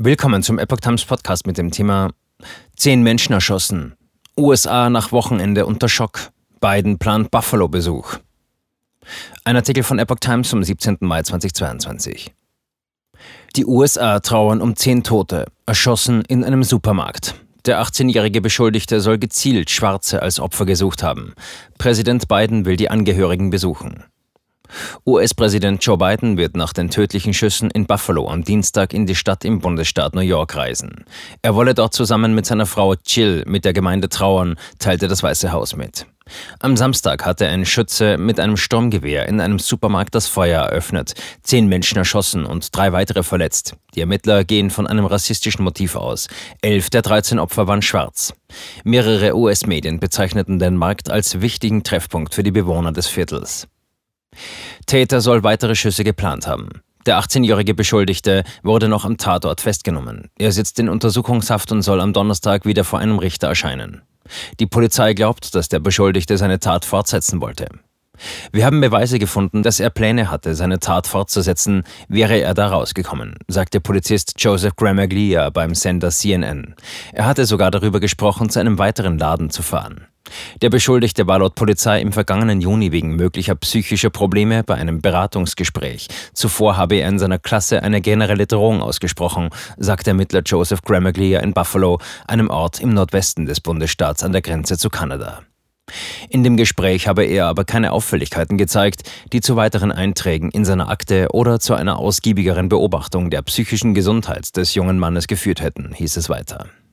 Willkommen zum Epoch Times Podcast mit dem Thema Zehn Menschen erschossen. USA nach Wochenende unter Schock. Biden plant Buffalo-Besuch. Ein Artikel von Epoch Times vom 17. Mai 2022. Die USA trauern um zehn Tote, erschossen in einem Supermarkt. Der 18-jährige Beschuldigte soll gezielt Schwarze als Opfer gesucht haben. Präsident Biden will die Angehörigen besuchen. US-Präsident Joe Biden wird nach den tödlichen Schüssen in Buffalo am Dienstag in die Stadt im Bundesstaat New York reisen. Er wolle dort zusammen mit seiner Frau Jill mit der Gemeinde trauern, teilte das Weiße Haus mit. Am Samstag hatte ein Schütze mit einem Sturmgewehr in einem Supermarkt das Feuer eröffnet, zehn Menschen erschossen und drei weitere verletzt. Die Ermittler gehen von einem rassistischen Motiv aus. Elf der 13 Opfer waren schwarz. Mehrere US-Medien bezeichneten den Markt als wichtigen Treffpunkt für die Bewohner des Viertels. Täter soll weitere Schüsse geplant haben. Der 18-jährige Beschuldigte wurde noch am Tatort festgenommen. Er sitzt in Untersuchungshaft und soll am Donnerstag wieder vor einem Richter erscheinen. Die Polizei glaubt, dass der Beschuldigte seine Tat fortsetzen wollte. Wir haben Beweise gefunden, dass er Pläne hatte, seine Tat fortzusetzen, wäre er da rausgekommen, sagte Polizist Joseph Gramaglia beim Sender CNN. Er hatte sogar darüber gesprochen, zu einem weiteren Laden zu fahren. Der Beschuldigte war laut Polizei im vergangenen Juni wegen möglicher psychischer Probleme bei einem Beratungsgespräch. Zuvor habe er in seiner Klasse eine generelle Drohung ausgesprochen, sagt Ermittler Joseph Gramaglia in Buffalo, einem Ort im Nordwesten des Bundesstaats an der Grenze zu Kanada. In dem Gespräch habe er aber keine Auffälligkeiten gezeigt, die zu weiteren Einträgen in seiner Akte oder zu einer ausgiebigeren Beobachtung der psychischen Gesundheit des jungen Mannes geführt hätten, hieß es weiter.